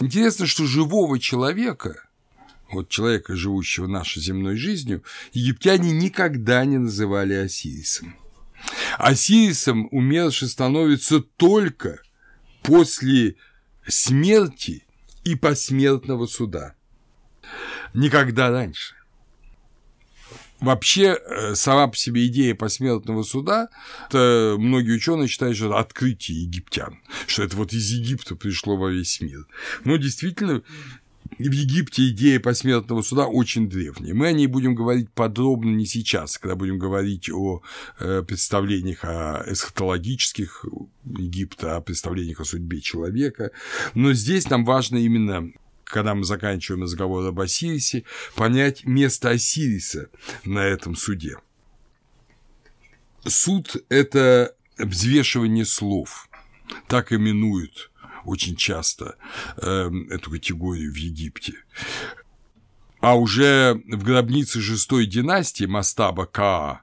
Интересно, что живого человека, вот человека, живущего нашей земной жизнью, египтяне никогда не называли Осирисом. Осирисом умерший становится только после смерти и посмертного суда. Никогда раньше. Вообще, э, сама по себе идея посмертного суда, это многие ученые считают, что это открытие египтян, что это вот из Египта пришло во весь мир. Но действительно, в Египте идея посмертного суда очень древняя. Мы о ней будем говорить подробно не сейчас, когда будем говорить о э, представлениях о эсхатологических Египта, о представлениях о судьбе человека. Но здесь нам важно именно когда мы заканчиваем разговор об Осирисе, понять место Осириса на этом суде. Суд – это взвешивание слов, так именуют очень часто э, эту категорию в Египте. А уже в гробнице шестой династии Мастаба Каа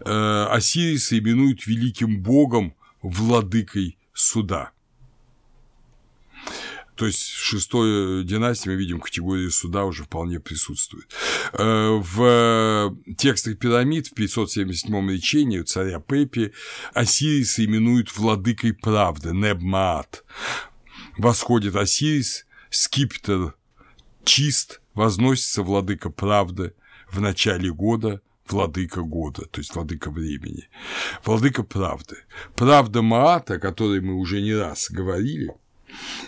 э, Осириса именуют великим богом, владыкой суда – то есть в шестой династии мы видим категорию суда уже вполне присутствует. Э, в текстах пирамид в 577 речении царя Пепи Осириса именуют владыкой правды, Небмаат. Восходит Осирис, скипетр чист, возносится владыка правды в начале года, владыка года, то есть владыка времени. Владыка правды. Правда Маата, о которой мы уже не раз говорили, Э,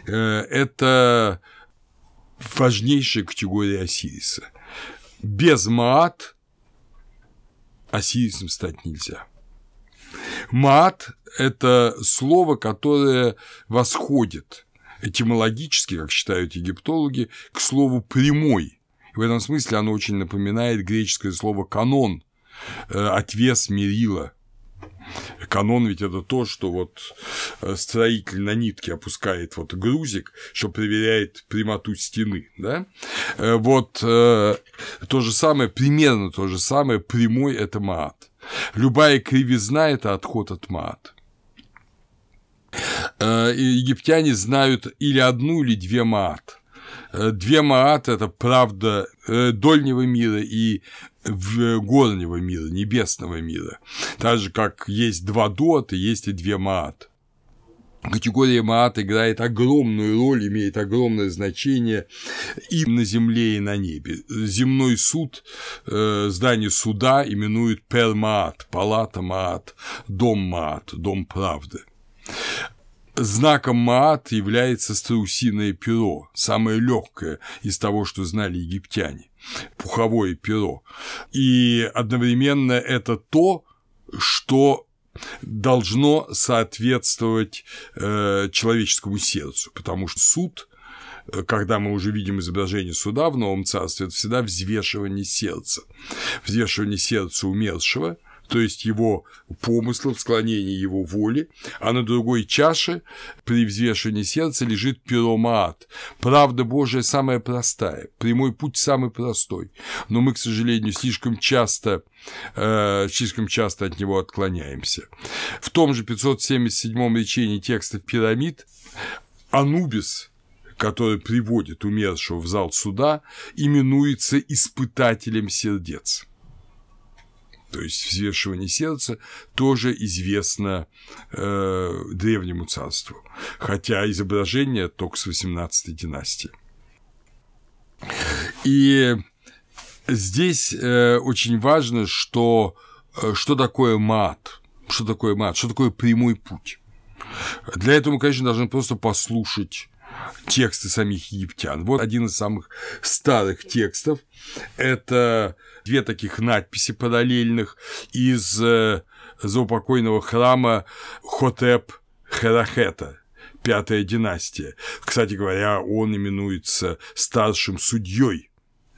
это важнейшая категория Осириса. Без Маат Осирисом стать нельзя. Маат – это слово, которое восходит этимологически, как считают египтологи, к слову «прямой». В этом смысле оно очень напоминает греческое слово «канон», э, «отвес мерила», Канон ведь это то, что вот э, строитель на нитке опускает вот грузик, что проверяет прямоту стены, да? Э, вот э, то же самое, примерно то же самое, прямой – это маат. Любая кривизна – это отход от маат. Египтяне знают или одну, или две маат. Две маат – это правда дольнего мира и в горнего мира, небесного мира. Так же, как есть два дота, есть и две маат. Категория Маат играет огромную роль, имеет огромное значение и на земле, и на небе. Земной суд, э, здание суда именуют Пермаат, палата Маат, дом Маат, дом правды. Знаком Маат является страусиное перо, самое легкое из того, что знали египтяне, пуховое перо. И одновременно это то, что должно соответствовать э, человеческому сердцу, потому что суд э, когда мы уже видим изображение суда в Новом Царстве, это всегда взвешивание сердца. Взвешивание сердца умершего, то есть его помыслов, склонение его воли, а на другой чаше при взвешивании сердца лежит пиромат. Правда Божия самая простая, прямой путь самый простой, но мы, к сожалению, слишком часто э, слишком часто от него отклоняемся. В том же 577 речении текстов пирамид Анубис который приводит умершего в зал суда, именуется испытателем сердец то есть взвешивание сердца, тоже известно э, древнему царству, хотя изображение только с 18 династии. И здесь э, очень важно, что, э, что такое мат, что такое мат, что такое прямой путь. Для этого мы, конечно, должны просто послушать тексты самих египтян. Вот один из самых старых текстов. Это две таких надписи параллельных из э, заупокойного храма Хотеп Херахета, пятая династия. Кстати говоря, он именуется старшим судьей.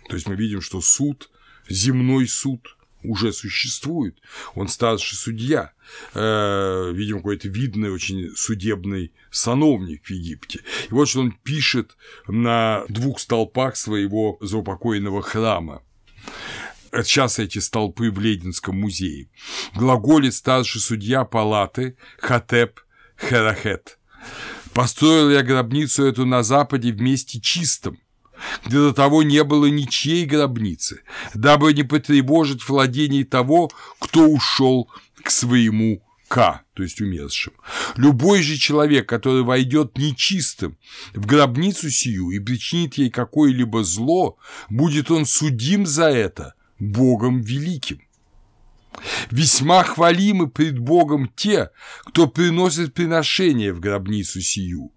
То есть мы видим, что суд, земной суд, уже существует, он старший судья, э, видимо, какой-то видный очень судебный сановник в Египте. И вот что он пишет на двух столпах своего заупокоенного храма. Сейчас эти столпы в Лединском музее. Глаголит старший судья палаты Хатеп Херахет. Построил я гробницу эту на западе в месте чистом, где до того не было ничьей гробницы, дабы не потревожить владений того, кто ушел к своему К, то есть умершим. Любой же человек, который войдет нечистым в гробницу сию и причинит ей какое-либо зло, будет он судим за это Богом великим. Весьма хвалимы пред Богом те, кто приносит приношение в гробницу сию.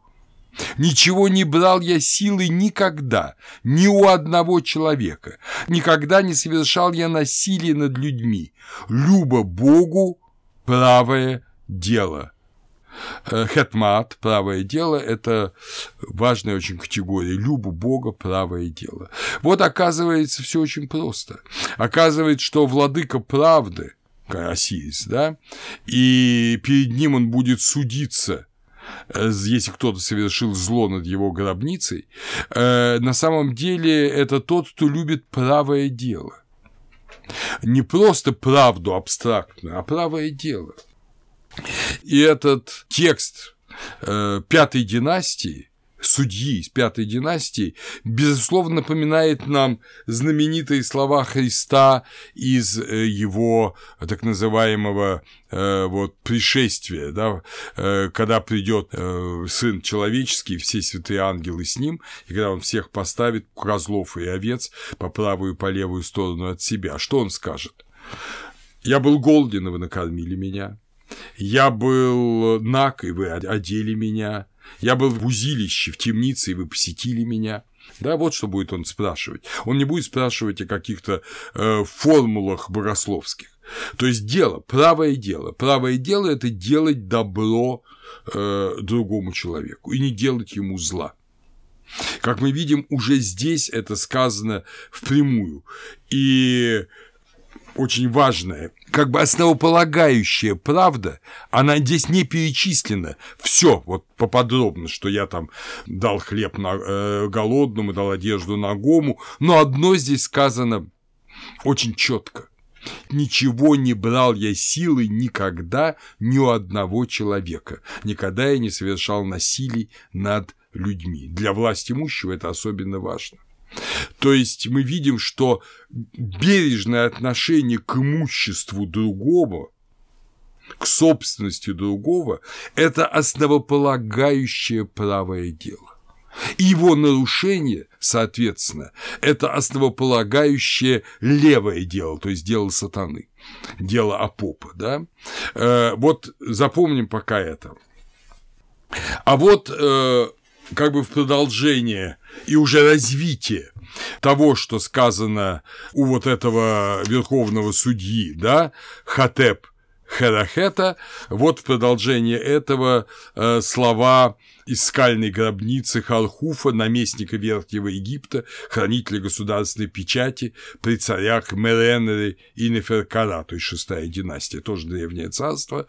Ничего не брал я силы никогда, ни у одного человека, никогда не совершал я насилие над людьми, любо Богу правое дело. Э, хетмат, правое дело – это важная очень категория. Любу Бога, правое дело. Вот оказывается, все очень просто. Оказывается, что владыка правды, Осирис, да, и перед ним он будет судиться если кто-то совершил зло над его гробницей, э, на самом деле это тот, кто любит правое дело. Не просто правду абстрактную, а правое дело. И этот текст э, пятой династии, судьи из пятой династии, безусловно, напоминает нам знаменитые слова Христа из э, его так называемого э, вот пришествия, да, э, когда придет Сын Человеческий, все святые ангелы с ним, и когда он всех поставит, козлов и овец, по правую и по левую сторону от себя. Что он скажет? «Я был голоден, и вы накормили меня. Я был наг, и вы одели меня. Я был в узилище, в темнице, и вы посетили меня. Да, вот что будет он спрашивать. Он не будет спрашивать о каких-то э, формулах богословских. То есть дело, правое дело. Правое дело – это делать добро э, другому человеку и не делать ему зла. Как мы видим, уже здесь это сказано впрямую. И очень важная, как бы основополагающая правда, она здесь не перечислена. Все вот поподробно, что я там дал хлеб на, э, голодному, дал одежду нагому, но одно здесь сказано очень четко. Ничего не брал я силы никогда ни у одного человека. Никогда я не совершал насилий над людьми. Для власти имущего это особенно важно. То есть мы видим, что бережное отношение к имуществу другого, к собственности другого – это основополагающее правое дело. Его нарушение, соответственно, это основополагающее левое дело, то есть дело сатаны, дело Апопа, да? Э, вот запомним пока это. А вот э, как бы в продолжение и уже развитие того, что сказано у вот этого верховного судьи, да, Хатеп Херахета, вот в продолжение этого э, слова из скальной гробницы Халхуфа, наместника Верхнего Египта, хранителя государственной печати при царях Меренере и Неферкара, то есть шестая династия, тоже древнее царство,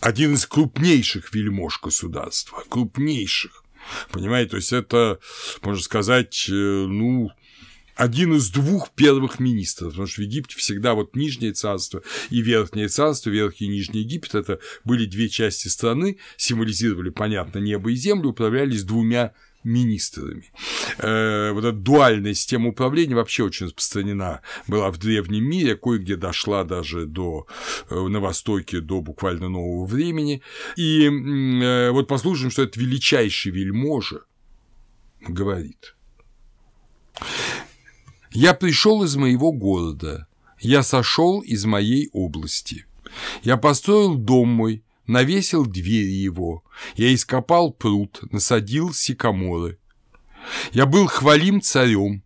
один из крупнейших вельмож государства, крупнейших. Понимаете, то есть это, можно сказать, э, ну, один из двух первых министров, потому что в Египте всегда вот Нижнее царство и Верхнее царство, Верхний и Нижний Египет – это были две части страны, символизировали, понятно, небо и землю, управлялись двумя министрами. Э, вот эта дуальная система управления вообще очень распространена была в древнем мире, кое-где дошла даже до, э, на Востоке до буквально нового времени. И э, вот послушаем, что это величайший вельможа говорит. «Я пришел из моего города, я сошел из моей области, я построил дом мой, навесил двери его, я ископал пруд, насадил сикаморы. Я был хвалим царем.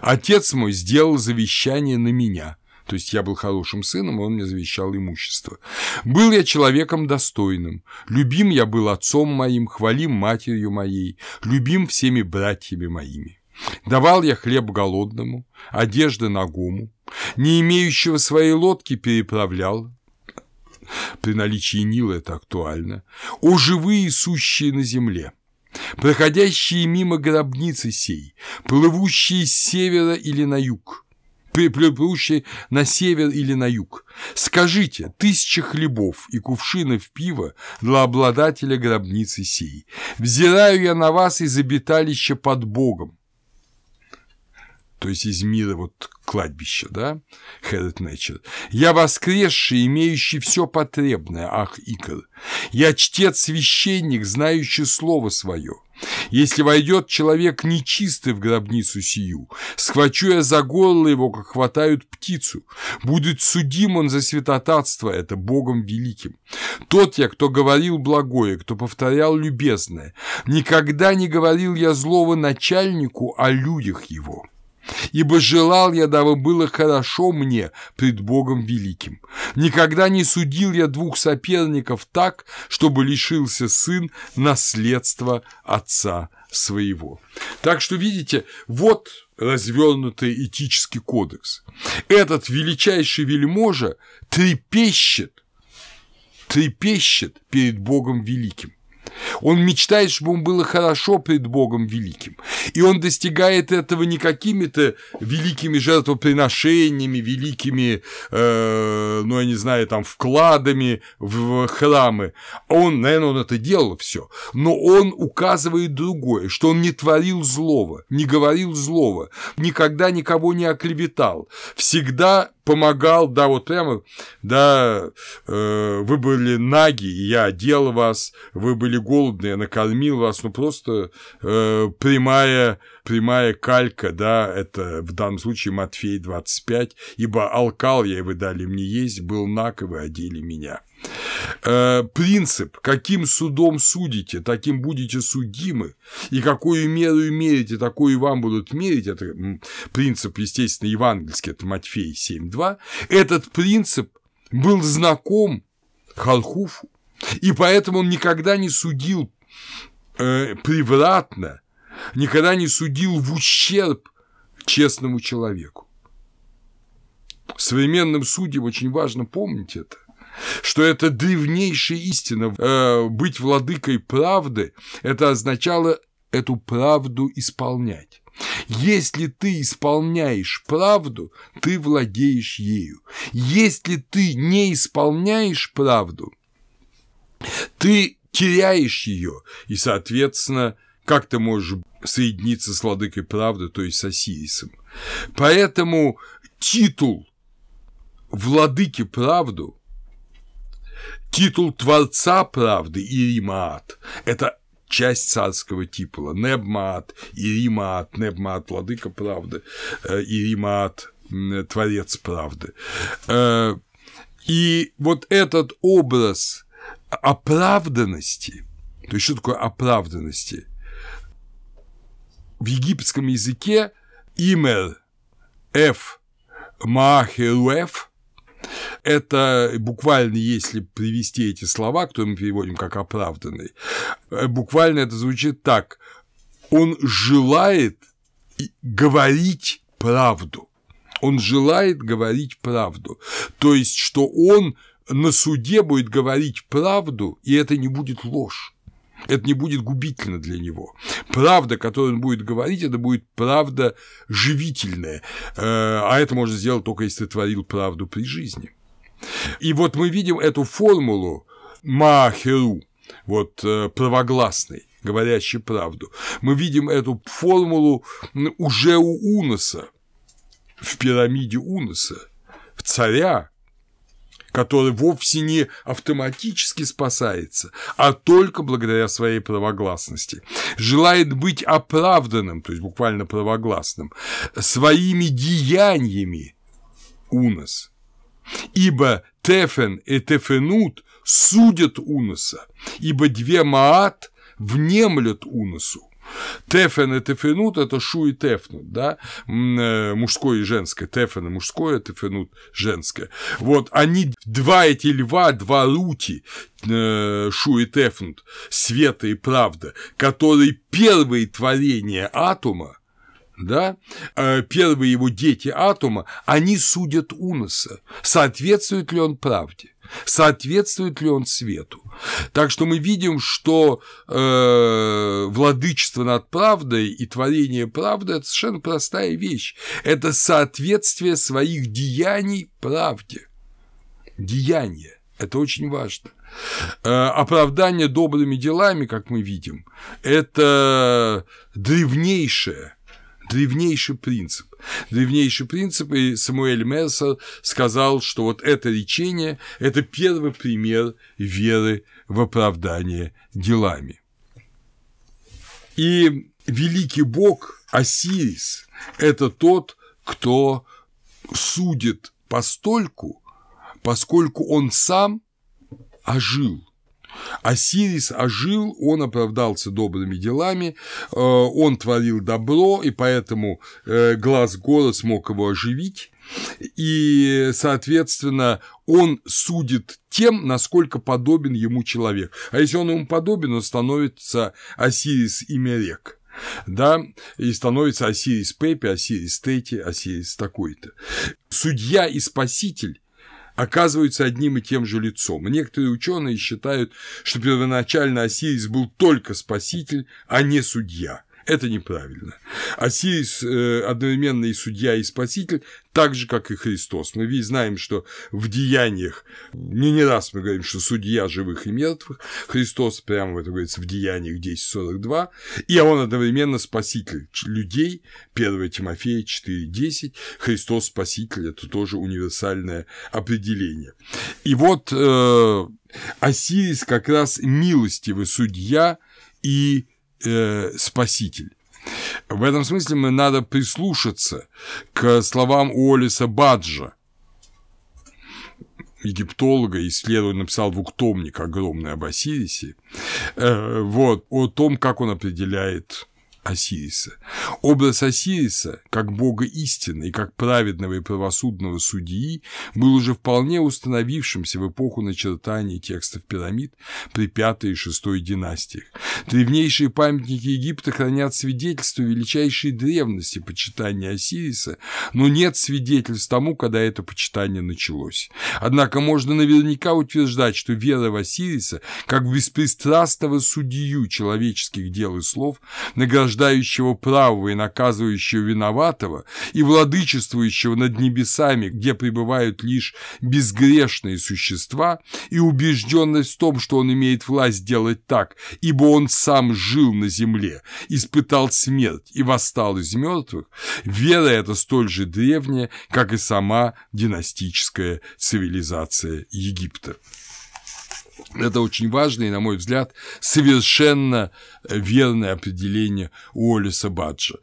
Отец мой сделал завещание на меня, то есть я был хорошим сыном, он мне завещал имущество. Был я человеком достойным, любим я был отцом моим, хвалим матерью моей, любим всеми братьями моими. Давал я хлеб голодному, одежды нагому, не имеющего своей лодки переправлял, при наличии Нила это актуально, о живые сущие на земле, проходящие мимо гробницы сей, плывущие с севера или на юг, плывущей на север или на юг. Скажите, тысяча хлебов и кувшинов пива для обладателя гробницы сей. Взираю я на вас из обиталища под Богом, то есть из мира вот кладбища, да, Херет Нечер. Я воскресший, имеющий все потребное, ах, Икор. Я чтец-священник, знающий слово свое. Если войдет человек нечистый в гробницу сию, схвачу я за горло его, как хватают птицу. Будет судим он за святотатство это Богом великим. Тот я, кто говорил благое, кто повторял любезное. Никогда не говорил я злого начальнику о людях его. Ибо желал я, дабы было хорошо мне пред Богом великим. Никогда не судил я двух соперников так, чтобы лишился сын наследства отца своего. Так что, видите, вот развернутый этический кодекс. Этот величайший вельможа трепещет, трепещет перед Богом великим. Он мечтает, чтобы ему было хорошо пред Богом великим. И он достигает этого не какими-то великими жертвоприношениями, великими, э, ну, я не знаю, там, вкладами в храмы. Он, наверное, он это делал все. Но он указывает другое, что он не творил злого, не говорил злого, никогда никого не оклеветал, всегда помогал, да, вот прямо, да, э, вы были наги, я одел вас, вы были голодны, я накормил вас, ну просто э, прямая, прямая калька, да, это в данном случае Матфей 25, ибо алкал я, и вы дали мне есть, был наг, и вы одели меня. Э, принцип, каким судом судите, таким будете судимы, и какую меру мерите, такую вам будут мерить, это принцип, естественно, евангельский, это Матфей 7.2, этот принцип был знаком Халхуфу, и поэтому он никогда не судил э, превратно, никогда не судил в ущерб честному человеку. Современным судьям очень важно помнить это что это древнейшая истина. Э, быть владыкой правды – это означало эту правду исполнять. Если ты исполняешь правду, ты владеешь ею. Если ты не исполняешь правду, ты теряешь ее, и, соответственно, как ты можешь соединиться с владыкой правды, то есть с Осирисом. Поэтому титул владыки правду Титул Творца правды Иримаат – это часть царского титула. Небмаат, Иримаат, Небмаат – владыка правды, э, Иримаат – творец правды. Э, и вот этот образ оправданности, то есть что такое оправданности? В египетском языке имер F Маахеруэф это буквально, если привести эти слова, которые мы переводим как оправданный, э, буквально это звучит так. Он желает говорить правду. Он желает говорить правду. То есть, что он на суде будет говорить правду, и это не будет ложь это не будет губительно для него. Правда, которую он будет говорить, это будет правда живительная, э, а это можно сделать только если творил правду при жизни. И вот мы видим эту формулу Махеру, вот э, правогласный, говорящий правду. Мы видим эту формулу уже у Уноса, в пирамиде Уноса, в царя, который вовсе не автоматически спасается, а только благодаря своей правогласности. Желает быть оправданным, то есть буквально правогласным, своими деяниями унос. Ибо Тефен и Тефенут судят уноса, ибо две Маат внемлют уносу. Тефен и тефенут – это шу и тефнут, да, э, мужское и женское. Тефен – мужское, тефенут – женское. Вот они, два эти льва, два рути, э, шу и тефнут, света и правда, которые первые творения атома, да, э, первые его дети атома, они судят Уноса, соответствует ли он правде, соответствует ли он свету. Так что мы видим, что э, владычество над правдой и творение правды – это совершенно простая вещь. Это соответствие своих деяний правде. Деяния. Это очень важно. Э, оправдание добрыми делами, как мы видим, это древнейшее древнейший принцип. Древнейший принцип, и Самуэль Мерсер сказал, что вот это речение – это первый пример веры в оправдание делами. И великий бог Осирис – это тот, кто судит постольку, поскольку он сам ожил – Осирис ожил, он оправдался добрыми делами, э, он творил добро, и поэтому э, глаз гора смог его оживить. И, соответственно, он судит тем, насколько подобен ему человек. А если он ему подобен, он становится Осирис Имерек да, и становится Осирис Пепи, Осирис Тети, Осирис такой-то. Судья и спаситель оказываются одним и тем же лицом. некоторые ученые считают, что первоначально Осирис был только спаситель, а не судья. Это неправильно. Осирис э, одновременно и судья, и спаситель, так же, как и Христос. Мы ведь знаем, что в деяниях, не не раз мы говорим, что судья живых и мертвых, Христос прямо это говорится в деяниях 10.42, и он одновременно спаситель людей, 1 Тимофея 4.10, Христос спаситель – это тоже универсальное определение. И вот э, Осирис как раз милостивый судья и э, спаситель. В этом смысле мы надо прислушаться к словам Уоллиса Баджа, египтолога, исследователь, написал двухтомник огромный об Осирисе, э, вот, о том, как он определяет Осириса. Образ Осириса, как бога истины и как праведного и правосудного судьи, был уже вполне установившимся в эпоху начертания текстов пирамид при пятой и шестой династиях. Древнейшие памятники Египта хранят свидетельство величайшей древности почитания Осириса, но нет свидетельств тому, когда это почитание началось. Однако можно наверняка утверждать, что вера в Осириса, как беспристрастного судью человеческих дел и слов, награждает утверждающего правого и наказывающего виноватого, и владычествующего над небесами, где пребывают лишь безгрешные существа, и убежденность в том, что он имеет власть делать так, ибо он сам жил на земле, испытал смерть и восстал из мертвых, вера эта столь же древняя, как и сама династическая цивилизация Египта. Это очень важно и, на мой взгляд, совершенно верное определение Уоллеса Баджа.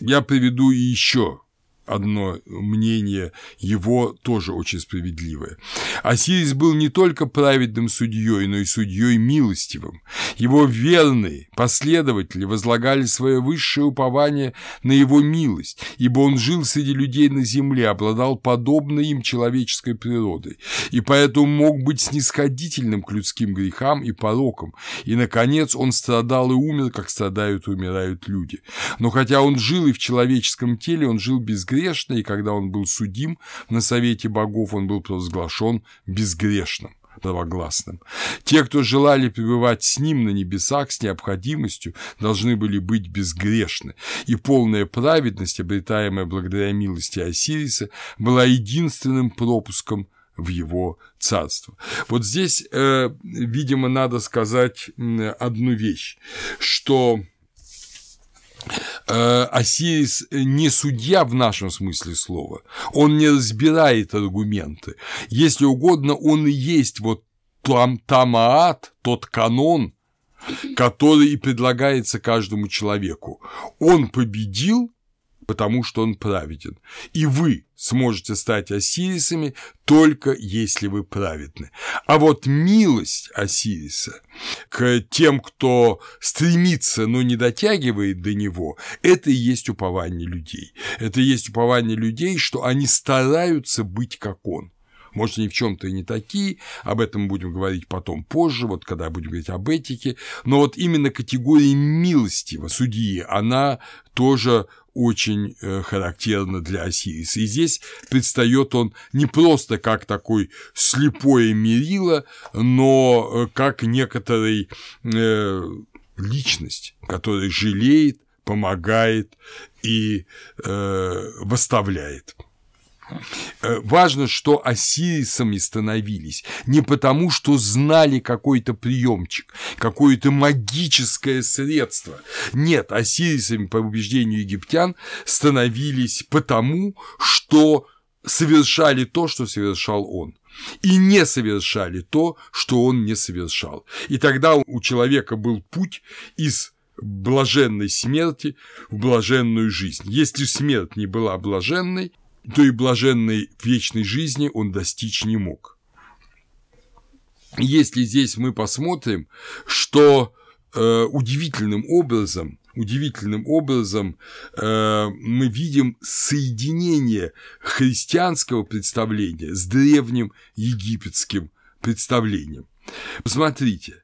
Я приведу еще одно мнение его тоже очень справедливое. Осирис был не только праведным судьей, но и судьей милостивым. Его верные последователи возлагали свое высшее упование на его милость, ибо он жил среди людей на земле, обладал подобной им человеческой природой, и поэтому мог быть снисходительным к людским грехам и порокам, и, наконец, он страдал и умер, как страдают и умирают люди. Но хотя он жил и в человеческом теле, он жил безгрешно, и когда он был судим на совете богов, он был провозглашен безгрешным правогласным. Те, кто желали пребывать с ним на небесах с необходимостью, должны были быть безгрешны, и полная праведность, обретаемая благодаря милости Осириса, была единственным пропуском в его царство. Вот здесь, э, видимо, надо сказать одну вещь, что Осирис не судья в нашем смысле слова, он не разбирает аргументы. Если угодно, он и есть вот там Тамаат, тот канон, который и предлагается каждому человеку. Он победил, потому что он праведен. И вы сможете стать Осирисами только если вы праведны. А вот милость Осириса к тем, кто стремится, но не дотягивает до него, это и есть упование людей. Это и есть упование людей, что они стараются быть как он. Может, они в чем-то и не такие, об этом мы будем говорить потом позже, вот когда будем говорить об этике, но вот именно категория милостива судьи, она тоже очень э, характерна для Осириса. И здесь предстает он не просто как такой слепое мерило, но э, как некоторый э, личность, которая жалеет, помогает и э, восставляет. Э, важно, что осирисами становились не потому, что знали какой-то приемчик, какое-то магическое средство. Нет, осирисами, по убеждению египтян, становились потому, что совершали то, что совершал он и не совершали то, что он не совершал. И тогда у человека был путь из блаженной смерти в блаженную жизнь. Если смерть не была блаженной, то и блаженной вечной жизни он достичь не мог. Если здесь мы посмотрим, что э, удивительным образом, удивительным образом э, мы видим соединение христианского представления с древним египетским представлением. Посмотрите,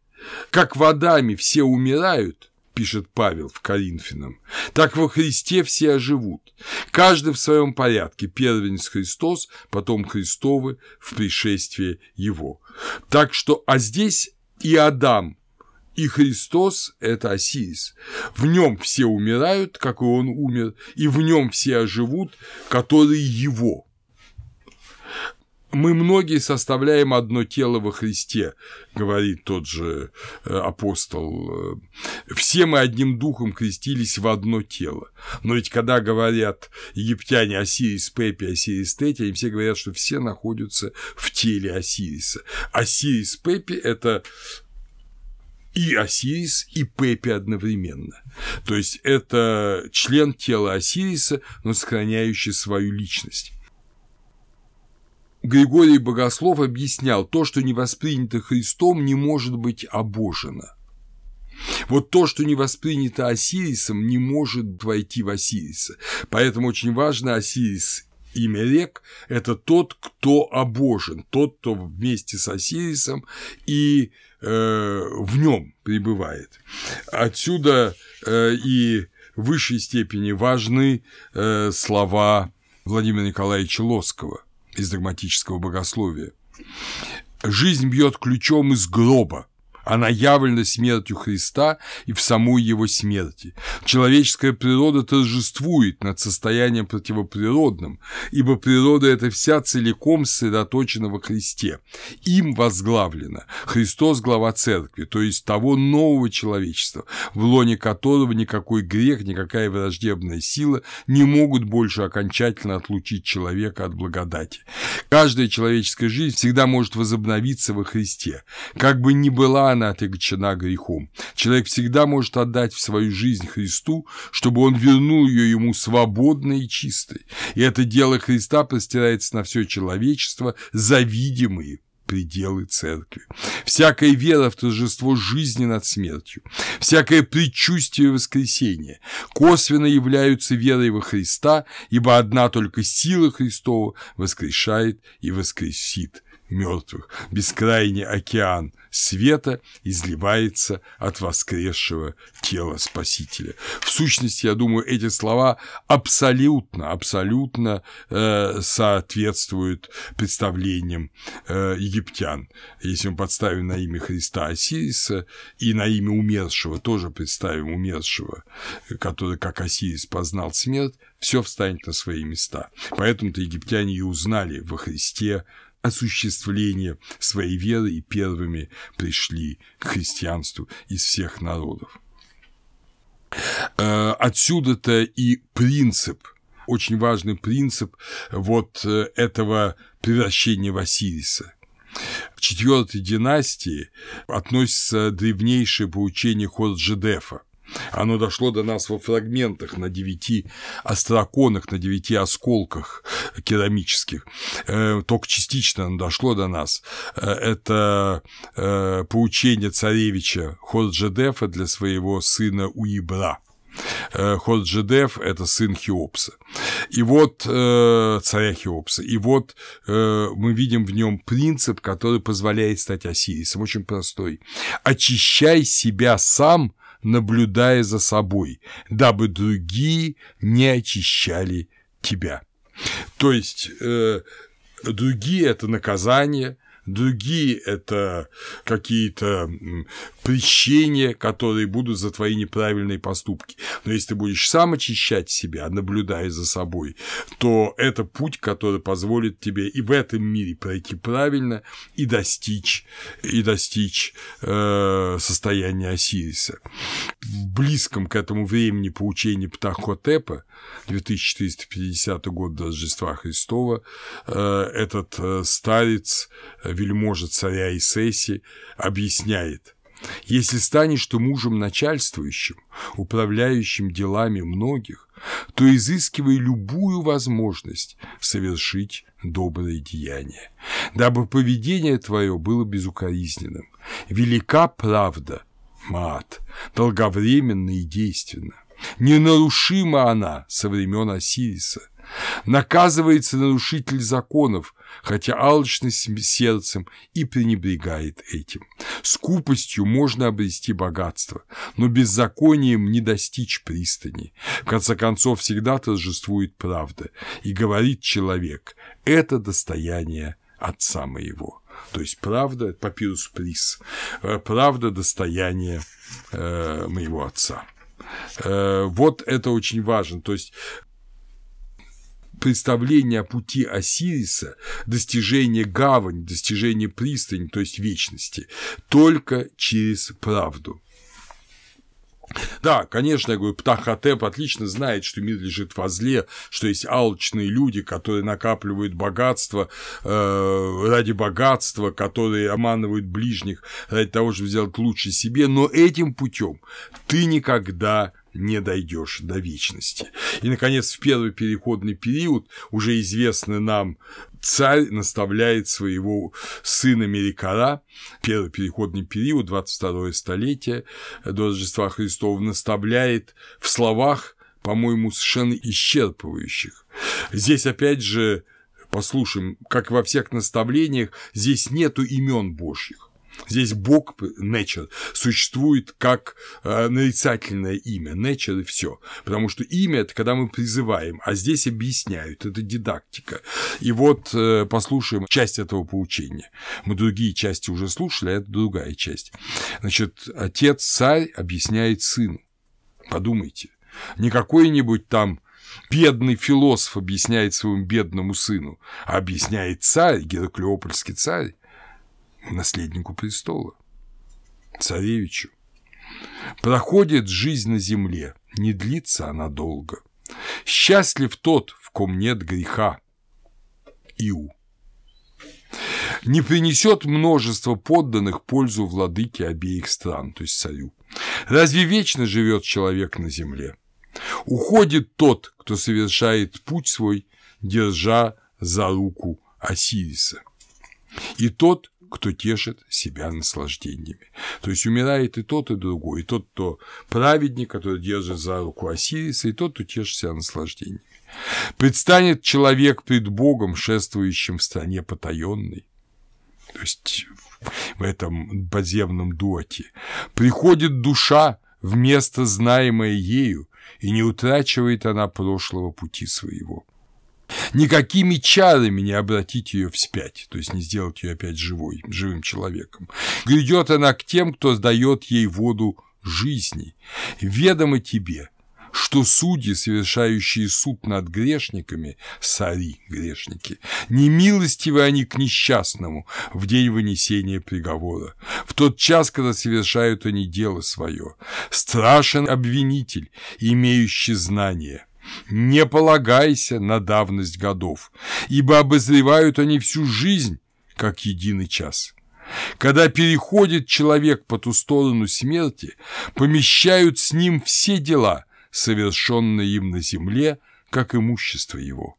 как водами все умирают, пишет Павел в Коринфянам, так во Христе все оживут, каждый в своем порядке, первенец Христос, потом Христовы в пришествии Его. Так что, а здесь и Адам, и Христос – это Осирис. В нем все умирают, как и он умер, и в нем все оживут, которые его – мы многие составляем одно тело во Христе, говорит тот же э, апостол. Все мы одним духом крестились в одно тело. Но ведь когда говорят египтяне Осирис Пепи, Осирис Тети, они все говорят, что все находятся в теле Осириса. Осирис Пепи – это и Осирис, и Пепи одновременно. То есть это член тела Осириса, но сохраняющий свою личность. Григорий Богослов объяснял, то, что не воспринято Христом, не может быть обожено. Вот то, что не воспринято Осирисом, не может войти в Осириса. Поэтому очень важно Осирис и Мелек – это тот, кто обожен, тот, кто вместе с Осирисом и э, в нем пребывает. Отсюда э, и в высшей степени важны э, слова Владимира Николаевича Лоскова – из догматического богословия. Жизнь бьет ключом из гроба, она явлена смертью Христа и в самой его смерти. Человеческая природа торжествует над состоянием противоприродным, ибо природа – это вся целиком сосредоточена во Христе. Им возглавлена Христос – глава Церкви, то есть того нового человечества, в лоне которого никакой грех, никакая враждебная сила не могут больше окончательно отлучить человека от благодати. Каждая человеческая жизнь всегда может возобновиться во Христе. Как бы ни была она отягчена грехом. Человек всегда может отдать в свою жизнь Христу, чтобы он вернул ее ему свободной и чистой. И это дело Христа простирается на все человечество за видимые пределы церкви. Всякая вера в торжество жизни над смертью, всякое предчувствие воскресения косвенно являются верой во Христа, ибо одна только сила Христова воскрешает и воскресит мертвых. Бескрайний океан света изливается от воскресшего тела Спасителя. В сущности, я думаю, эти слова абсолютно, абсолютно э, соответствуют представлениям э, египтян. Если мы подставим на имя Христа Осириса и на имя умершего тоже представим умершего, который, как Осирис, познал смерть, все встанет на свои места. Поэтому-то египтяне и узнали во Христе осуществления своей веры и первыми пришли к христианству из всех народов. Э, отсюда-то и принцип, очень важный принцип вот э, этого превращения в. К четвертой династии относится древнейшее поучение Хорджедефа – оно дошло до нас во фрагментах на девяти остроконах, на девяти осколках керамических. Э, только частично оно дошло до нас. Э, это э, поучение царевича Хорджедефа для своего сына Уибра. Ходжедев – это сын Хеопса. И вот э, царя Хеопса. И вот мы видим в нем принцип, который позволяет стать Осирисом. Очень простой. Очищай себя сам, наблюдая за собой, дабы другие не очищали тебя. То есть э, другие – это наказание, другие – это какие-то прещения, которые будут за твои неправильные поступки. Но если ты будешь сам очищать себя, наблюдая за собой, то это путь, который позволит тебе и в этом мире пройти правильно и достичь, и достичь э, состояния Осириса. В близком к этому времени поучения Птахотепа, 2450 год до Рождества Христова, э, этот э, старец вельможа царя Исеси объясняет, если станешь ты мужем начальствующим, управляющим делами многих, то изыскивай любую возможность совершить доброе деяние, дабы поведение твое было безукоризненным. Велика правда, мат, долговременна и действенна. Ненарушима она со времен Осириса, Наказывается нарушитель законов, хотя алчность сердцем и пренебрегает этим. Скупостью можно обрести богатство, но беззаконием не достичь пристани. В конце концов, всегда торжествует правда, и говорит человек – это достояние отца моего. То есть правда, папирус приз, э, правда достояние э, моего отца. Э, вот это очень важно. То есть представление о пути Осириса, достижение гавани, достижение пристани, то есть вечности, только через правду. Да, конечно, я говорю, Птахотеп отлично знает, что мир лежит во зле, что есть алчные люди, которые накапливают богатство э, ради богатства, которые обманывают ближних ради того, чтобы сделать лучше себе, но этим путем ты никогда не дойдешь до вечности. И, наконец, в первый переходный период уже известный нам царь наставляет своего сына Мерикара, первый переходный период, 22 столетие до Рождества Христова, наставляет в словах, по-моему, совершенно исчерпывающих. Здесь, опять же, послушаем, как во всех наставлениях, здесь нету имен Божьих. Здесь Бог, nature, существует как э, нарицательное имя, nature и все. Потому что имя – это когда мы призываем, а здесь объясняют, это дидактика. И вот э, послушаем часть этого поучения. Мы другие части уже слушали, а это другая часть. Значит, отец-царь объясняет сыну. Подумайте. Не какой-нибудь там бедный философ объясняет своему бедному сыну, а объясняет царь, Гераклеопольский царь наследнику престола, царевичу. Проходит жизнь на земле, не длится она долго. Счастлив тот, в ком нет греха. Иу. Не принесет множество подданных пользу владыке обеих стран, то есть царю. Разве вечно живет человек на земле? Уходит тот, кто совершает путь свой, держа за руку Осириса. И тот, кто тешит себя наслаждениями. То есть умирает и тот, и другой, и тот, кто праведник, который держит за руку Осириса, и тот, кто тешит себя наслаждениями. Предстанет человек пред Богом, шествующим в стране потаенной. То есть в этом подземном дуоте. Приходит душа в место, знаемое ею, и не утрачивает она прошлого пути своего. Никакими чарами не обратить ее вспять, то есть не сделать ее опять живой, живым человеком. Грядет она к тем, кто сдает ей воду жизни. Ведомо тебе, что судьи, совершающие суд над грешниками, сари грешники, не милостивы они к несчастному в день вынесения приговора, в тот час, когда совершают они дело свое. Страшен обвинитель, имеющий знание – не полагайся на давность годов, ибо обозревают они всю жизнь, как единый час. Когда переходит человек по ту сторону смерти, помещают с ним все дела, совершенные им на земле, как имущество его.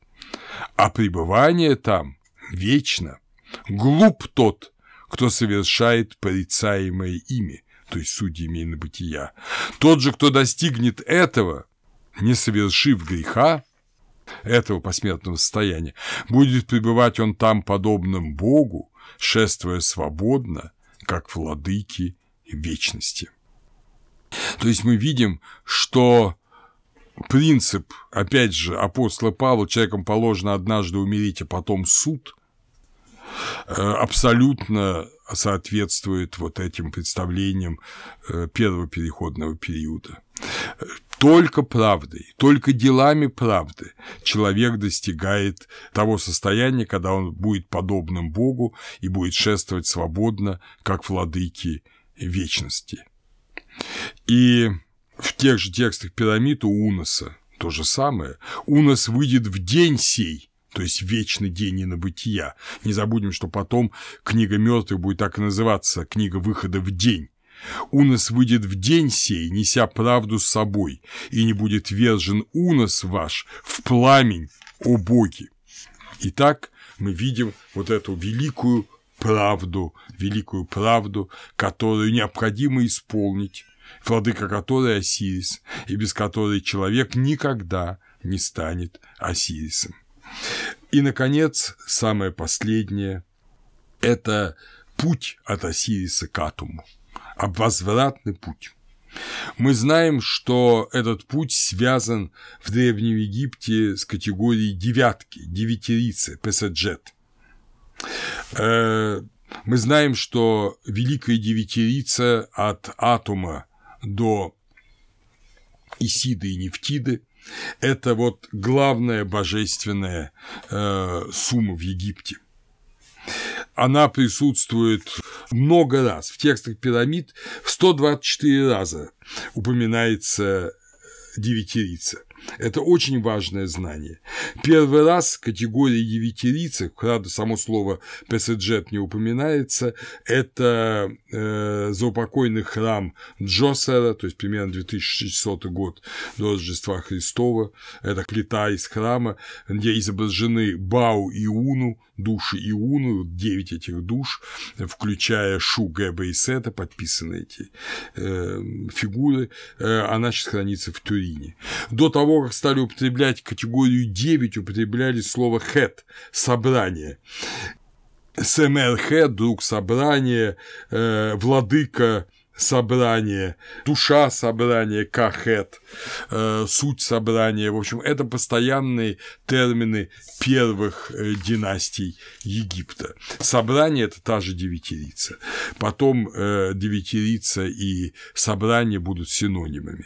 А пребывание там вечно. Глуп тот, кто совершает порицаемое ими, то есть судьями на бытия. Тот же, кто достигнет этого, не совершив греха, этого посмертного состояния, будет пребывать он там подобным Богу, шествуя свободно, как владыки вечности. То есть мы видим, что принцип, опять же, апостола Павла, человеком положено однажды умереть, а потом суд, э, абсолютно соответствует вот этим представлениям э, первого переходного периода. Только правдой, только делами правды человек достигает того состояния, когда он будет подобным Богу и будет шествовать свободно, как владыки вечности. И в тех же текстах пирамид у Уноса то же самое. Унос выйдет в день сей, то есть вечный день и небытия. Не забудем, что потом книга мертвых будет так и называться, книга выхода в день. Унос выйдет в день сей, неся правду с собой, и не будет вержен унос ваш в пламень, о боги. Итак, мы видим вот эту великую правду, великую правду, которую необходимо исполнить, владыка которой Осирис, и без которой человек никогда не станет Осирисом. И, наконец, самое последнее – это путь от Осириса к Атуму, обвозвратный путь. Мы знаем, что этот путь связан в Древнем Египте с категорией девятки, девятерицы, песаджет. Э, мы знаем, что Великая Девятерица от Атума до Исиды и Нефтиды – это вот главная божественная э, сумма в Египте. Она присутствует много раз. В текстах пирамид в 124 раза упоминается девятерица. Это очень важное знание. Первый раз категория девятерицы, правда, само слово Песеджет не упоминается, это э, заупокойный храм Джосера, то есть примерно 2600 год до Рождества Христова. Это плита из храма, где изображены Бау и Уну, души Иуну, 9 этих душ, включая Шу, Гэба и Сета, подписаны эти э, фигуры, э, она сейчас хранится в Турине. До того, как стали употреблять категорию 9, употребляли слово «хэт» – «собрание». СМРХ, друг собрания, э, владыка собрание, душа собрания, кахет, э, суть собрания. В общем, это постоянные термины первых э, династий Египта. Собрание – это та же девятирица. Потом э, девятирица и собрание будут синонимами.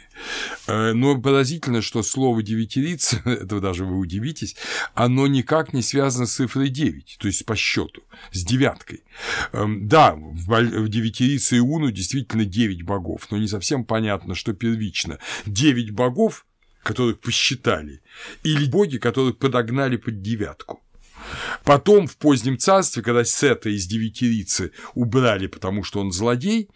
Но поразительно, что слово девятирица, этого даже вы удивитесь, оно никак не связано с цифрой 9, то есть по счету, с девяткой. Э, да, в, девятирице Иуну действительно девять богов, но не совсем понятно, что первично. Девять богов, которых посчитали, или боги, которых подогнали под девятку. Потом в позднем царстве, когда Сета из девятирицы убрали, потому что он злодей,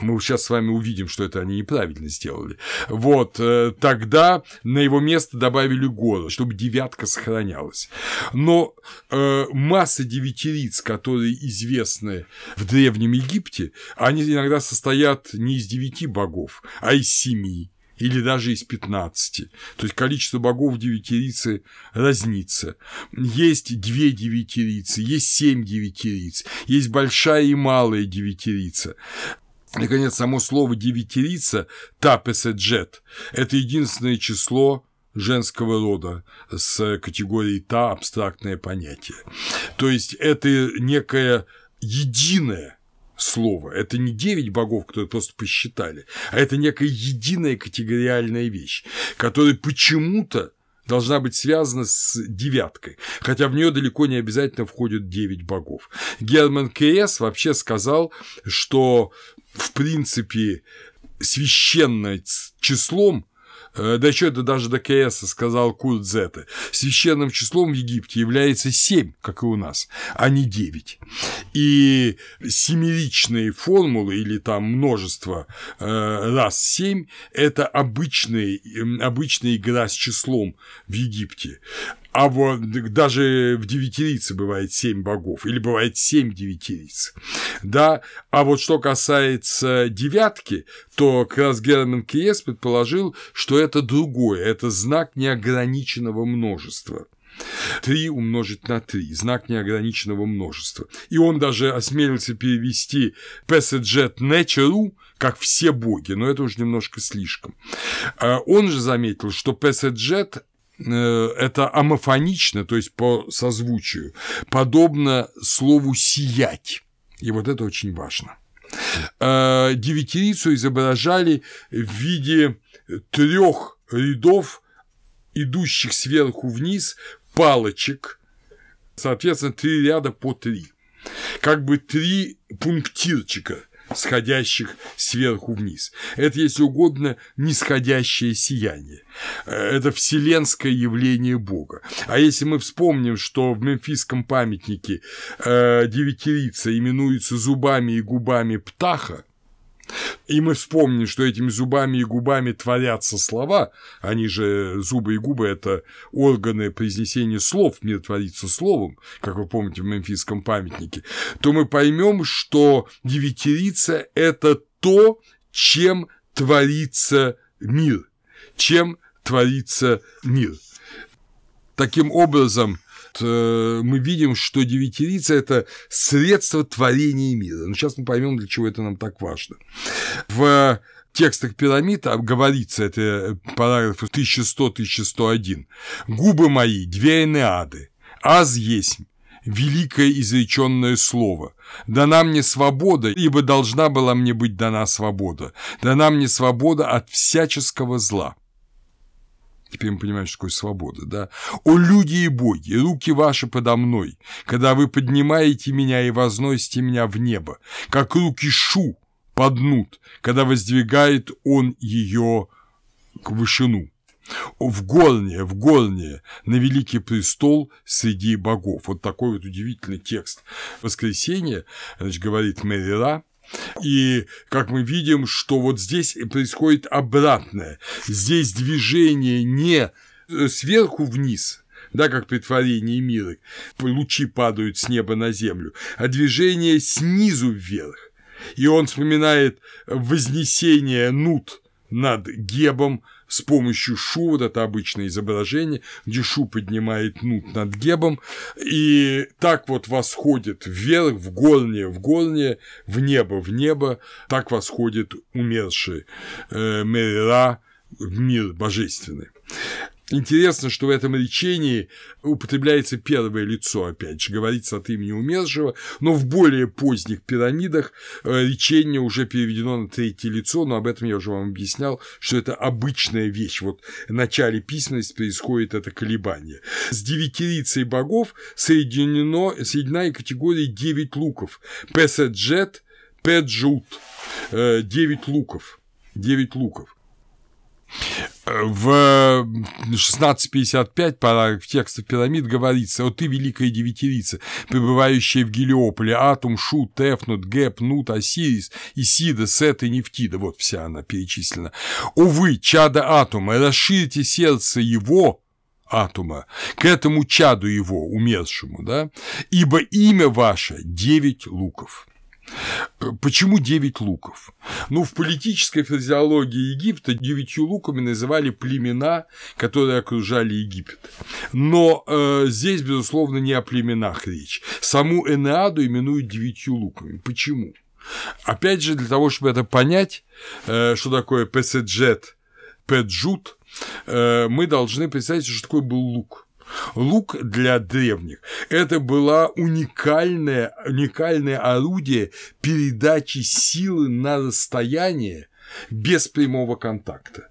мы сейчас с вами увидим, что это они неправильно сделали, вот, э, тогда на его место добавили гору, чтобы девятка сохранялась. Но э, масса девятириц, которые известны в Древнем Египте, они иногда состоят не из девяти богов, а из семи или даже из 15. То есть количество богов в девятирице разнится. Есть две девятирицы, есть семь девятириц, есть большая и малая девятирица. Наконец, само слово девятирица, тапеседжет, это единственное число женского рода с категорией «та» абстрактное понятие. То есть это некое единое слово. Это не девять богов, которые просто посчитали, а это некая единая категориальная вещь, которая почему-то должна быть связана с девяткой, хотя в нее далеко не обязательно входят девять богов. Герман К.С. вообще сказал, что в принципе священным числом да что это даже до КС сказал Курт Зета. Священным числом в Египте является 7, как и у нас, а не 9. И семеричные формулы или там множество э, раз 7 – это обычная, обычная игра с числом в Египте. А вот даже в девятирице бывает семь богов, или бывает семь девятириц. Да, а вот что касается девятки, то как раз Герман Киес предположил, что это другое, это знак неограниченного множества. 3 умножить на 3, знак неограниченного множества. И он даже осмелился перевести Passaget Nature как все боги, но это уже немножко слишком. А он же заметил, что Passaget э, это амофонично, то есть по созвучию, подобно слову «сиять». И вот это очень важно. А, девятирицу изображали в виде трех рядов, идущих сверху вниз палочек, соответственно, три ряда по три. Как бы три пунктирчика, сходящих сверху вниз. Это, если угодно, нисходящее сияние. Это вселенское явление Бога. А если мы вспомним, что в мемфисском памятнике э, девятирица именуется зубами и губами птаха, и мы вспомним, что этими зубами и губами творятся слова, они же зубы и губы – это органы произнесения слов, мир творится словом, как вы помните в мемфисском памятнике, то мы поймем, что девятирица – это то, чем творится мир, чем творится мир. Таким образом, мы видим, что девятирица – это средство творения мира. Но сейчас мы поймем, для чего это нам так важно. В текстах пирамид говорится, это параграф 1100-1101, «Губы мои – две энеады, аз есть великое изреченное слово. Дана мне свобода, ибо должна была мне быть дана свобода. Дана мне свобода от всяческого зла. Теперь мы понимаем, что такое свобода, да? «О люди и боги, руки ваши подо мной, когда вы поднимаете меня и возносите меня в небо, как руки Шу поднут, когда воздвигает он ее к вышину. В горне, в горне, на великий престол среди богов». Вот такой вот удивительный текст воскресения, значит, говорит Мерила, и как мы видим, что вот здесь происходит обратное. Здесь движение не э, сверху вниз, да, как при творении мира, лучи падают с неба на землю, а движение снизу вверх. И он вспоминает вознесение нут над Гебом, с помощью шу, вот это обычное изображение, где шу поднимает нут над гебом, и так вот восходит вверх, в горнее, в горнее, в небо, в небо, так восходит умерший э, Мерира в мир божественный. Интересно, что в этом речении употребляется первое лицо, опять же, говорится от имени умершего, но в более поздних пирамидах э, речение уже переведено на третье лицо, но об этом я уже вам объяснял, что это обычная вещь. Вот в начале письменности происходит это колебание. С девятирицей богов соединено, соединена и категория девять луков. Песаджет, Педжут, э, девять луков. Девять луков. В 1655 параграф текста пирамид говорится, «О ты, великая девятирица, пребывающая в Гелиополе, Атум, Шут, Тефнут, Геп, Нут, Осирис, Исида, Сет и Нефтида». Вот вся она перечислена. «Увы, чада Атума, расширите сердце его, Атума, к этому чаду его, умершему, да, ибо имя ваше – девять луков». Почему девять луков? Ну, в политической фразеологии Египта девятью луками называли племена, которые окружали Египет. Но э, здесь, безусловно, не о племенах речь. Саму Энеаду именуют девятью луками. Почему? Опять же, для того, чтобы это понять, э, что такое песеджет, педжут, э, мы должны представить, что такое был лук. Лук для древних – это было уникальное, уникальное орудие передачи силы на расстояние без прямого контакта.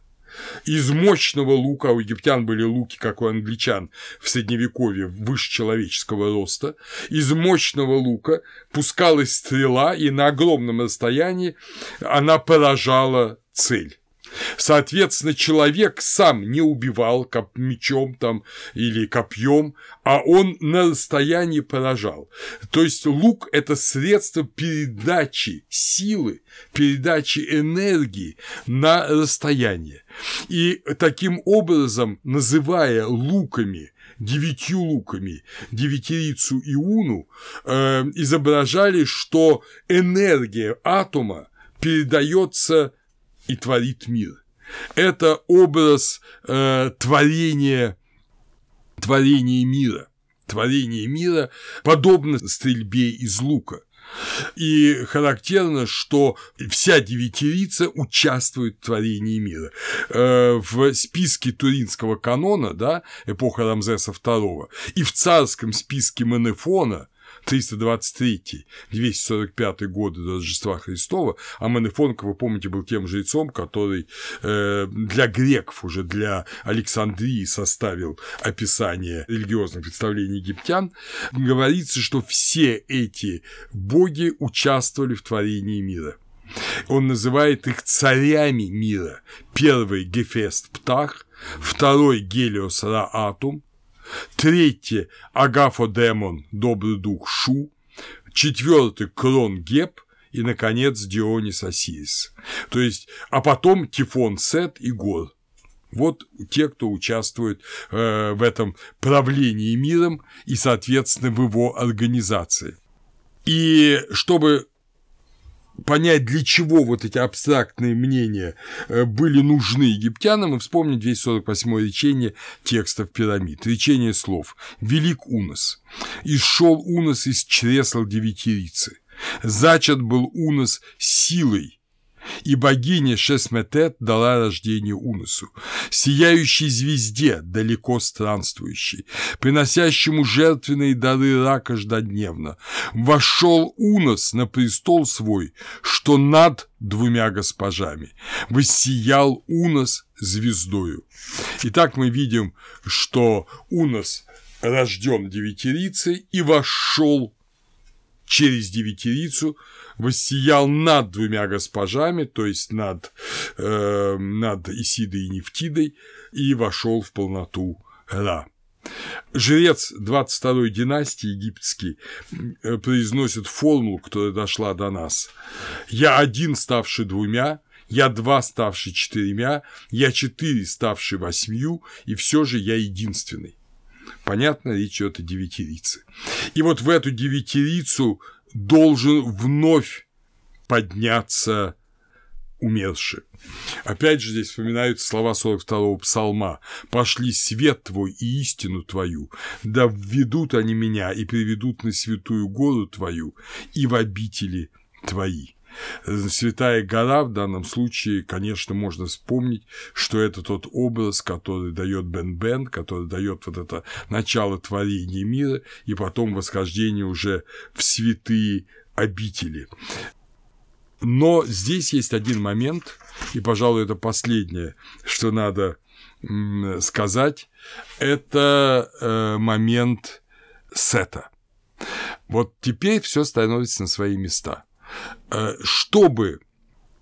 Из мощного лука, у египтян были луки, как у англичан в средневековье, выше человеческого роста, из мощного лука пускалась стрела, и на огромном расстоянии она поражала цель. Соответственно, человек сам не убивал коп мечом там или копьем, а он на расстоянии поражал. То есть лук – это средство передачи силы, передачи энергии на расстояние. И таким образом, называя луками девятью луками девятирицу Иуну, э, изображали, что энергия атома передается и творит мир. Это образ э, творения, творения мира. Творение мира подобно стрельбе из лука. И характерно, что вся девятирица участвует в творении мира. Э, в списке Туринского канона, да, эпоха Рамзеса II, и в царском списке Менефона 323 245 годы до Рождества Христова, а Манефон, как вы помните, был тем жрецом, который э, для греков, уже для Александрии составил описание религиозных представлений египтян, говорится, что все эти боги участвовали в творении мира. Он называет их царями мира. Первый – Гефест Птах, второй – Гелиос Раатум, третье – Агафодемон, добрый дух Шу, четвертый – Крон Геб, и, наконец, Дионис Осирис. То есть, а потом Тифон Сет и Гор. Вот те, кто участвует э, в этом правлении миром и, соответственно, в его организации. И чтобы понять, для чего вот эти абстрактные мнения э, были нужны египтянам, и вспомнить 248 речение текстов пирамид. Речение слов «Велик Унос». «И шел Унос из чресл девятирицы». Зачат был Унос силой, и богиня Шесметет дала рождение Унусу, сияющей звезде, далеко странствующей, приносящему жертвенные дары Ра каждодневно. Вошел Унос на престол свой, что над двумя госпожами. Воссиял Унос звездою. Итак, мы видим, что Унос рожден девятирицей и вошел через девятирицу воссиял над двумя госпожами, то есть над, э, над Исидой и Нефтидой, и вошел в полноту Ра. Жрец 22-й династии египетский э, произносит формулу, которая дошла до нас. «Я один, ставший двумя, я два, ставший четырьмя, я четыре, ставший восьмью, и все же я единственный». Понятно, речь идет о девятирице. И вот в эту девятирицу должен вновь подняться умерший. Опять же здесь вспоминаются слова 42-го псалма «Пошли свет твой и истину твою, да введут они меня и приведут на святую гору твою и в обители твои». Святая гора в данном случае, конечно, можно вспомнить, что это тот образ, который дает Бен-Бен, который дает вот это начало творения мира и потом восхождение уже в святые обители. Но здесь есть один момент, и, пожалуй, это последнее, что надо сказать, это э, момент сета. Вот теперь все становится на свои места. Э, чтобы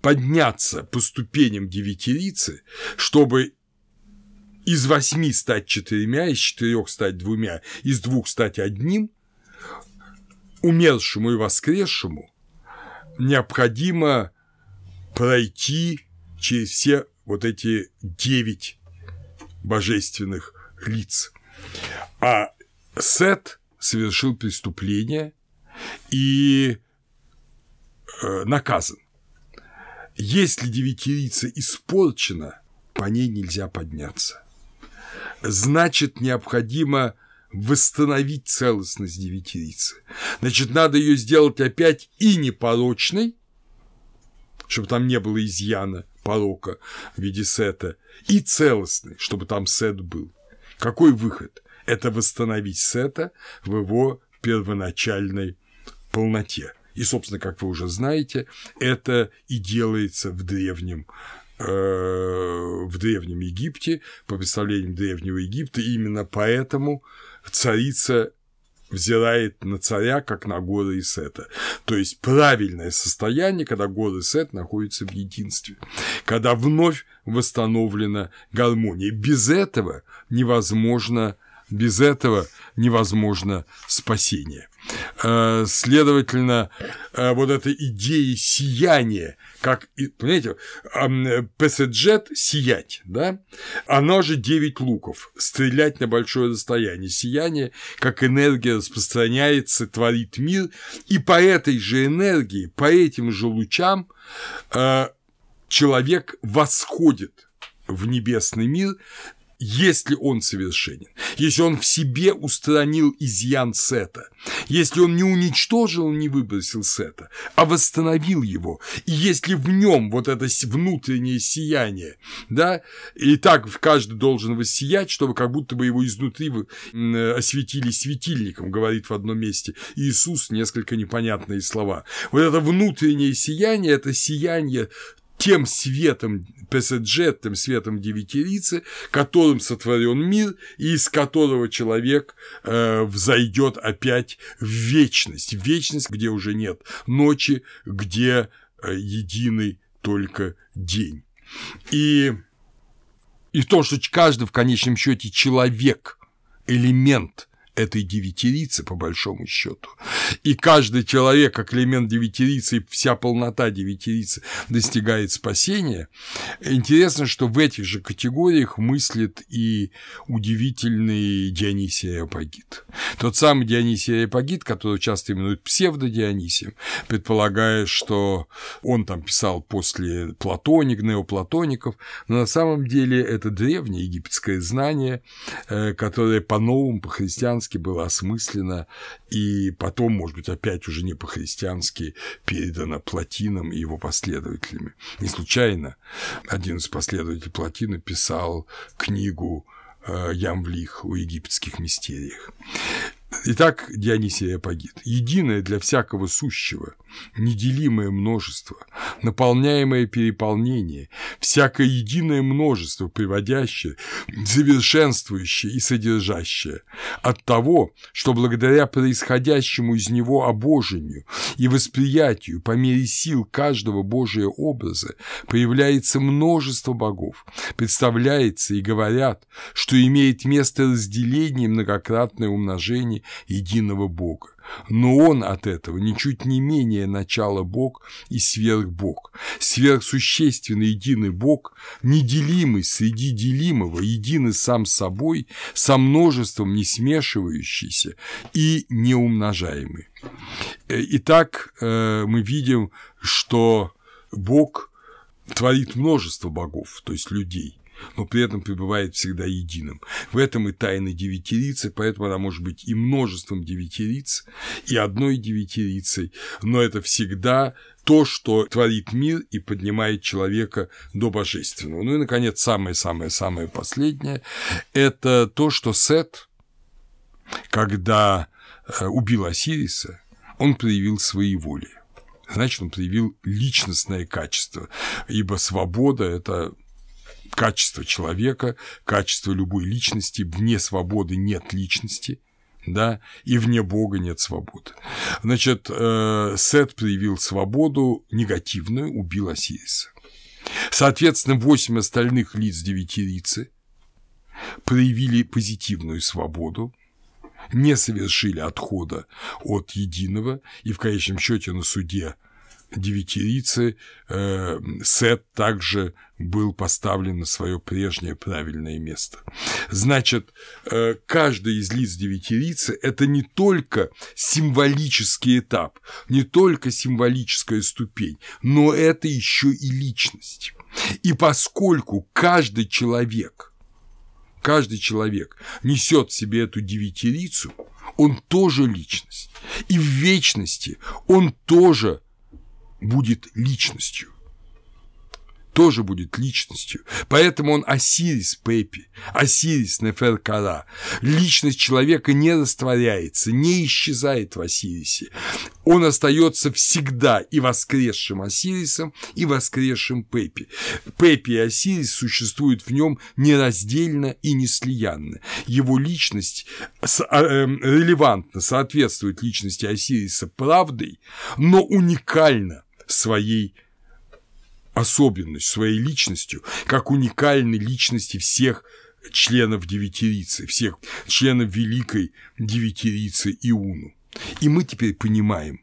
подняться по ступеням девятирицы, чтобы из восьми стать четырьмя, из четырех стать двумя, из двух стать одним, умершему и воскресшему необходимо пройти через все вот эти девять божественных лиц. А Сет совершил преступление и наказан. Если девятирица испорчена, по ней нельзя подняться. Значит, необходимо восстановить целостность девятирицы. Значит, надо ее сделать опять и непорочной, чтобы там не было изъяна, порока в виде сета, и целостной, чтобы там сет был. Какой выход? Это восстановить сета в его первоначальной полноте. И, собственно, как вы уже знаете, это и делается в древнем э, в Древнем Египте, по представлениям Древнего Египта, именно поэтому царица взирает на царя, как на горы и сета. То есть правильное состояние, когда горы и сет находятся в единстве, когда вновь восстановлена гармония. Без этого невозможно Без этого невозможно спасение. Э, следовательно, э, вот эта идея сияния, как, понимаете, ПСДЖ – сиять, да? Оно же 9 луков, стрелять на большое расстояние. Сияние, как энергия распространяется, творит мир, и по этой же энергии, по этим же лучам э, человек восходит в небесный мир, если он совершенен, если он в себе устранил изъян сета, если он не уничтожил, не выбросил сета, а восстановил его, и если в нем вот это внутреннее сияние, да, и так каждый должен воссиять, чтобы как будто бы его изнутри осветили светильником, говорит в одном месте Иисус несколько непонятные слова. Вот это внутреннее сияние, это сияние тем светом ПСДЖ, тем светом девятирицы, которым сотворен мир, и из которого человек э, взойдет опять в вечность, в вечность, где уже нет ночи, где э, единый только день. И, и то, что каждый в конечном счете человек, элемент – этой девятирицы, по большому счету. И каждый человек, как элемент девятирицы, и вся полнота девятирицы достигает спасения. Интересно, что в этих же категориях мыслит и удивительный Дионисий Ареопагит. Тот самый Дионисий Ареопагит, который часто именуют псевдодионисием, предполагая, что он там писал после платоник, неоплатоников, но на самом деле это древнее египетское знание, э, которое по-новому, по-христиански по-христиански было осмысленно и потом, может быть, опять уже не по-христиански передано Платином и его последователями. Не случайно один из последователей Платина писал книгу э, Ямвлих о египетских мистериях. Итак, Дионисий Апогит. Единое для всякого сущего, неделимое множество, наполняемое переполнение, всякое единое множество, приводящее, совершенствующее и содержащее, от того, что благодаря происходящему из него обожению и восприятию по мере сил каждого Божия образа появляется множество богов, представляется и говорят, что имеет место разделение многократное умножение единого Бога. Но он от этого ничуть не менее начало Бог и сверхбог, сверхсущественный единый Бог, неделимый среди делимого, единый сам собой, со множеством не смешивающийся и неумножаемый. Э, итак, э, мы видим, что Бог творит множество богов, то есть людей, но при этом пребывает всегда единым. В этом и тайна девятирицы, поэтому она может быть и множеством девятириц, и одной девятирицей, но это всегда то, что творит мир и поднимает человека до божественного. Ну и, наконец, самое-самое-самое последнее – это то, что Сет, когда э, убил Осириса, он проявил свои воли значит, он проявил личностное качество, ибо свобода – это качество человека, качество любой личности. Вне свободы нет личности, да, и вне Бога нет свободы. Значит, э, Сет проявил свободу негативную, убил Осириса. Соответственно, восемь остальных лиц девятирицы проявили позитивную свободу, не совершили отхода от единого, и в конечном счете на суде девятирицы э, Сет также был поставлен на свое прежнее правильное место. Значит, э, каждый из лиц девятирицы – это не только символический этап, не только символическая ступень, но это еще и личность. И поскольку каждый человек, каждый человек несет в себе эту девятирицу, он тоже личность. И в вечности он тоже будет личностью. Тоже будет личностью. Поэтому он Осирис Пепи, Осирис Неферкара. Личность человека не растворяется, не исчезает в Осирисе. Он остается всегда и воскресшим Осирисом, и воскресшим Пепи. Пепи и Осирис существуют в нем нераздельно и неслиянно. Его личность а, эм, релевантно соответствует личности Осириса правдой, но уникально своей особенностью, своей личностью, как уникальной личности всех членов девятирицы, всех членов великой девятирицы Иуну. И мы теперь понимаем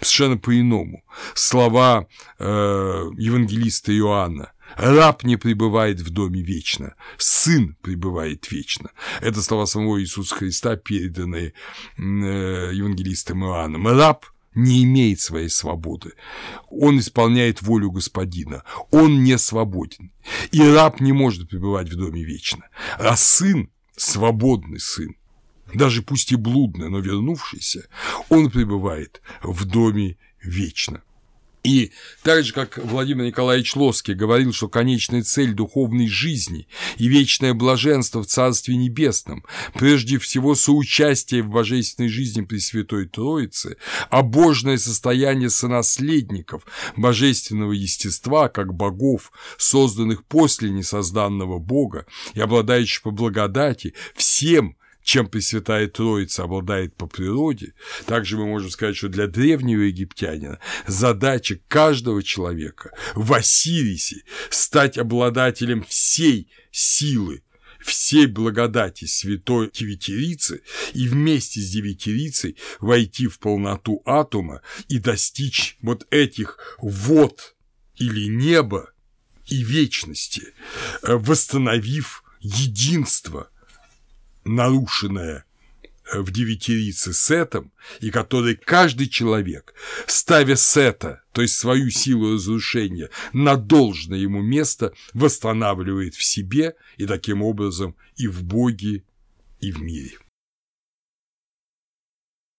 совершенно по-иному слова э, евангелиста Иоанна. Раб не пребывает в доме вечно, сын пребывает вечно. Это слова самого Иисуса Христа, переданные э, евангелистом Иоанном. Раб не имеет своей свободы. Он исполняет волю господина. Он не свободен. И раб не может пребывать в доме вечно. А сын, свободный сын, даже пусть и блудный, но вернувшийся, он пребывает в доме вечно. И так же, как Владимир Николаевич Лоский говорил, что конечная цель духовной жизни и вечное блаженство в Царстве Небесном, прежде всего соучастие в божественной жизни Пресвятой Троицы, а божное состояние сонаследников божественного естества, как богов, созданных после несозданного Бога и обладающих по благодати всем чем Пресвятая Троица обладает по природе, также мы можем сказать, что для древнего египтянина задача каждого человека в Осирисе стать обладателем всей силы всей благодати святой девятирицы и вместе с девятирицей войти в полноту атома и достичь вот этих вод или неба и вечности, восстановив единство нарушенное э, в девятирице сетом, и который каждый человек, ставя сета, то есть свою силу разрушения, на должное ему место, восстанавливает в себе и таким образом и в Боге, и в мире.